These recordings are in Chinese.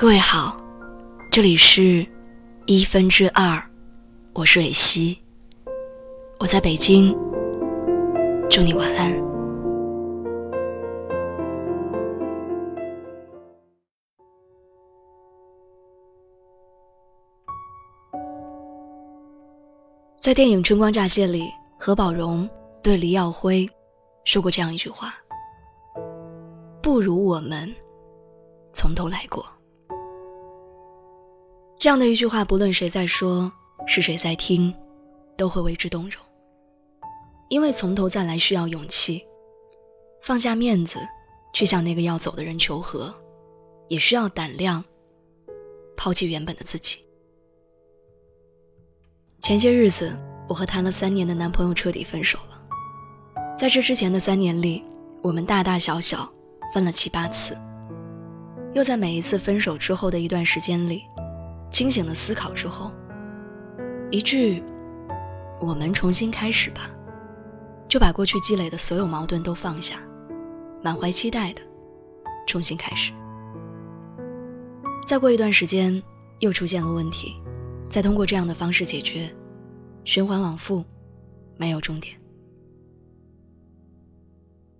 各位好，这里是一分之二，我是蕊希，我在北京，祝你晚安。在电影《春光乍泄》里，何宝荣对黎耀辉说过这样一句话：“不如我们从头来过。”这样的一句话，不论谁在说，是谁在听，都会为之动容。因为从头再来需要勇气，放下面子，去向那个要走的人求和，也需要胆量，抛弃原本的自己。前些日子，我和谈了三年的男朋友彻底分手了。在这之前的三年里，我们大大小小分了七八次，又在每一次分手之后的一段时间里。清醒的思考之后，一句“我们重新开始吧”，就把过去积累的所有矛盾都放下，满怀期待的重新开始。再过一段时间，又出现了问题，再通过这样的方式解决，循环往复，没有终点。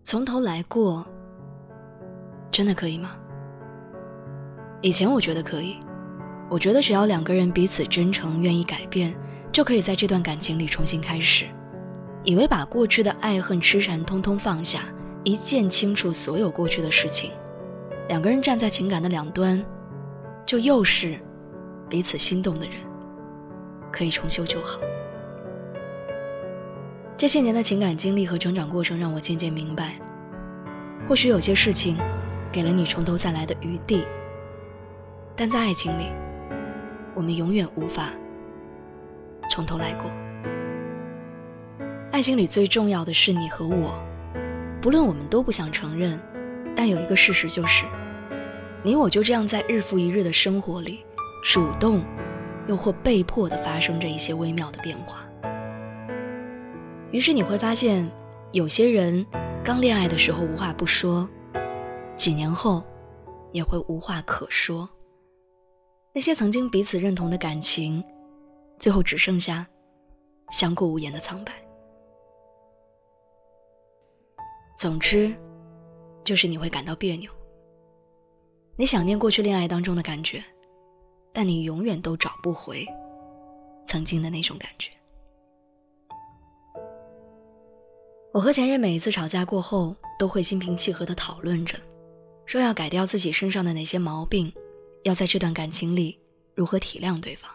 从头来过，真的可以吗？以前我觉得可以。我觉得只要两个人彼此真诚，愿意改变，就可以在这段感情里重新开始。以为把过去的爱恨痴缠通通放下，一键清除所有过去的事情，两个人站在情感的两端，就又是彼此心动的人，可以重修旧好。这些年的情感经历和成长过程，让我渐渐明白，或许有些事情，给了你从头再来的余地，但在爱情里。我们永远无法从头来过。爱情里最重要的是你和我，不论我们都不想承认，但有一个事实就是，你我就这样在日复一日的生活里，主动又或被迫的发生着一些微妙的变化。于是你会发现，有些人刚恋爱的时候无话不说，几年后也会无话可说。那些曾经彼此认同的感情，最后只剩下相顾无言的苍白。总之，就是你会感到别扭。你想念过去恋爱当中的感觉，但你永远都找不回曾经的那种感觉。我和前任每一次吵架过后，都会心平气和的讨论着，说要改掉自己身上的哪些毛病。要在这段感情里如何体谅对方？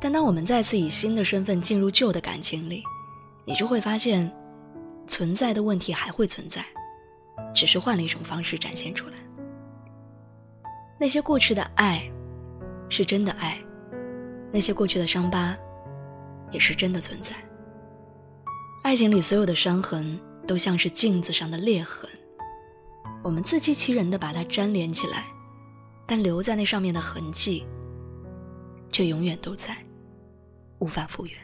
但当我们再次以新的身份进入旧的感情里，你就会发现，存在的问题还会存在，只是换了一种方式展现出来。那些过去的爱，是真的爱；那些过去的伤疤，也是真的存在。爱情里所有的伤痕，都像是镜子上的裂痕，我们自欺欺人的把它粘连起来。但留在那上面的痕迹，却永远都在，无法复原。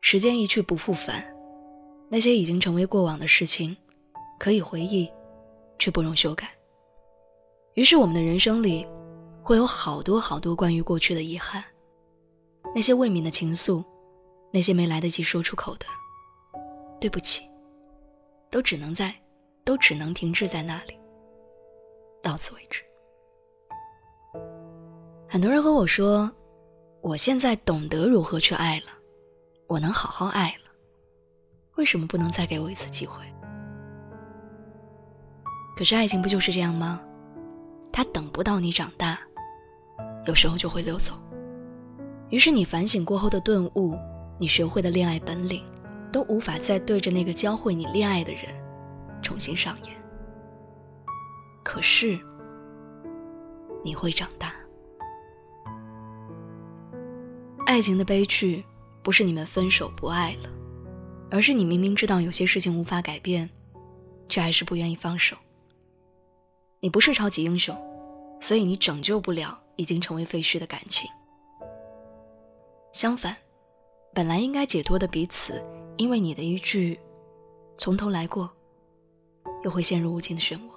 时间一去不复返，那些已经成为过往的事情，可以回忆，却不容修改。于是，我们的人生里，会有好多好多关于过去的遗憾，那些未泯的情愫，那些没来得及说出口的对不起，都只能在。都只能停滞在那里，到此为止。很多人和我说：“我现在懂得如何去爱了，我能好好爱了，为什么不能再给我一次机会？”可是爱情不就是这样吗？它等不到你长大，有时候就会溜走。于是你反省过后的顿悟，你学会的恋爱本领，都无法再对着那个教会你恋爱的人。重新上演。可是，你会长大。爱情的悲剧，不是你们分手不爱了，而是你明明知道有些事情无法改变，却还是不愿意放手。你不是超级英雄，所以你拯救不了已经成为废墟的感情。相反，本来应该解脱的彼此，因为你的一句“从头来过”。又会陷入无尽的漩涡。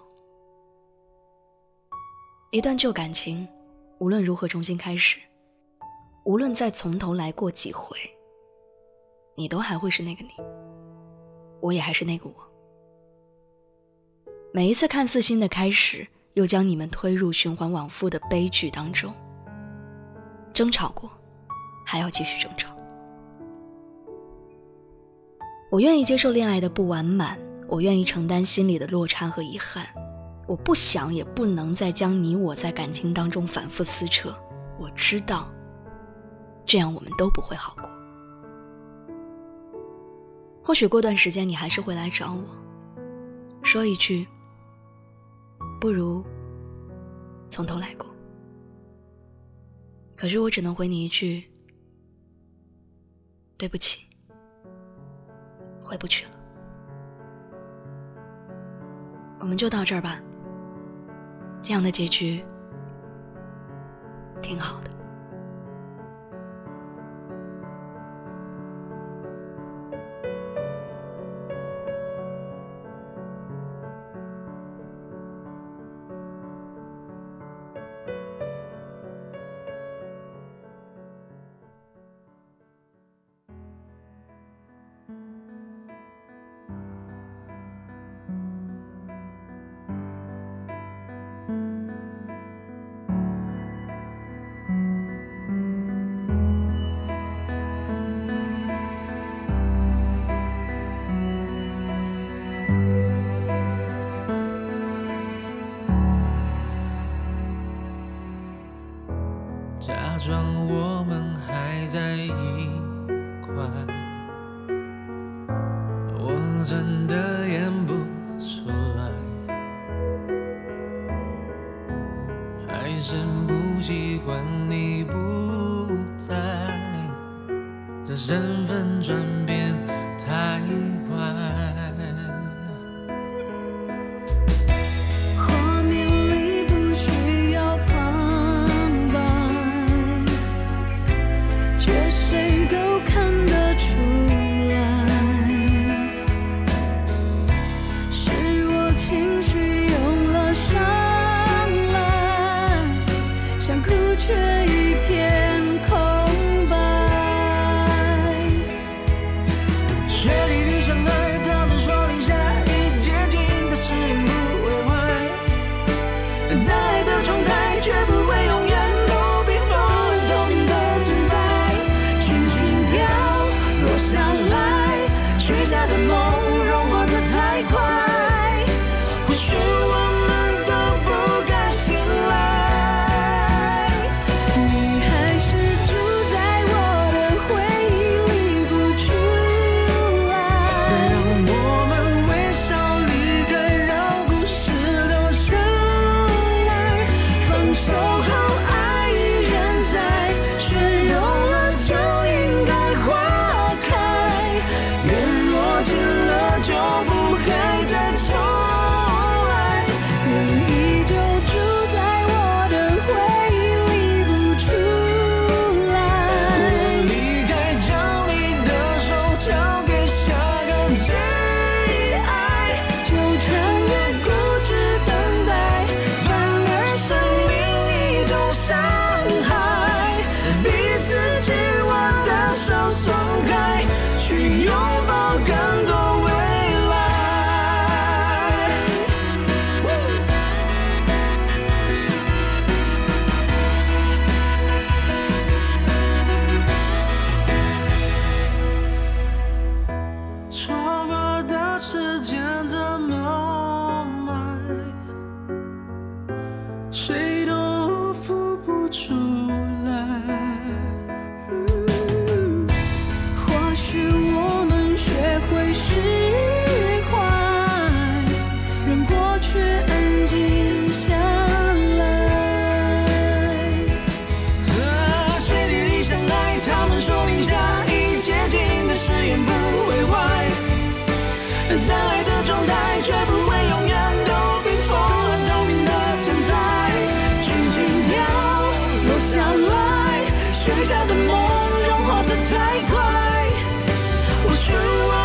一段旧感情，无论如何重新开始，无论再从头来过几回，你都还会是那个你，我也还是那个我。每一次看似新的开始，又将你们推入循环往复的悲剧当中。争吵过，还要继续争吵。我愿意接受恋爱的不完满，我愿意承担心里的落差和遗憾。我不想也不能再将你我在感情当中反复撕扯。我知道，这样我们都不会好过。或许过段时间你还是会来找我，说一句。不如从头来过。可是我只能回你一句：对不起，回不去了。我们就到这儿吧。这样的结局挺好的。装我们还在一块，我真的演不出来，还是不习惯你不在，这身份转变落下来许下的梦融化的太快。我许我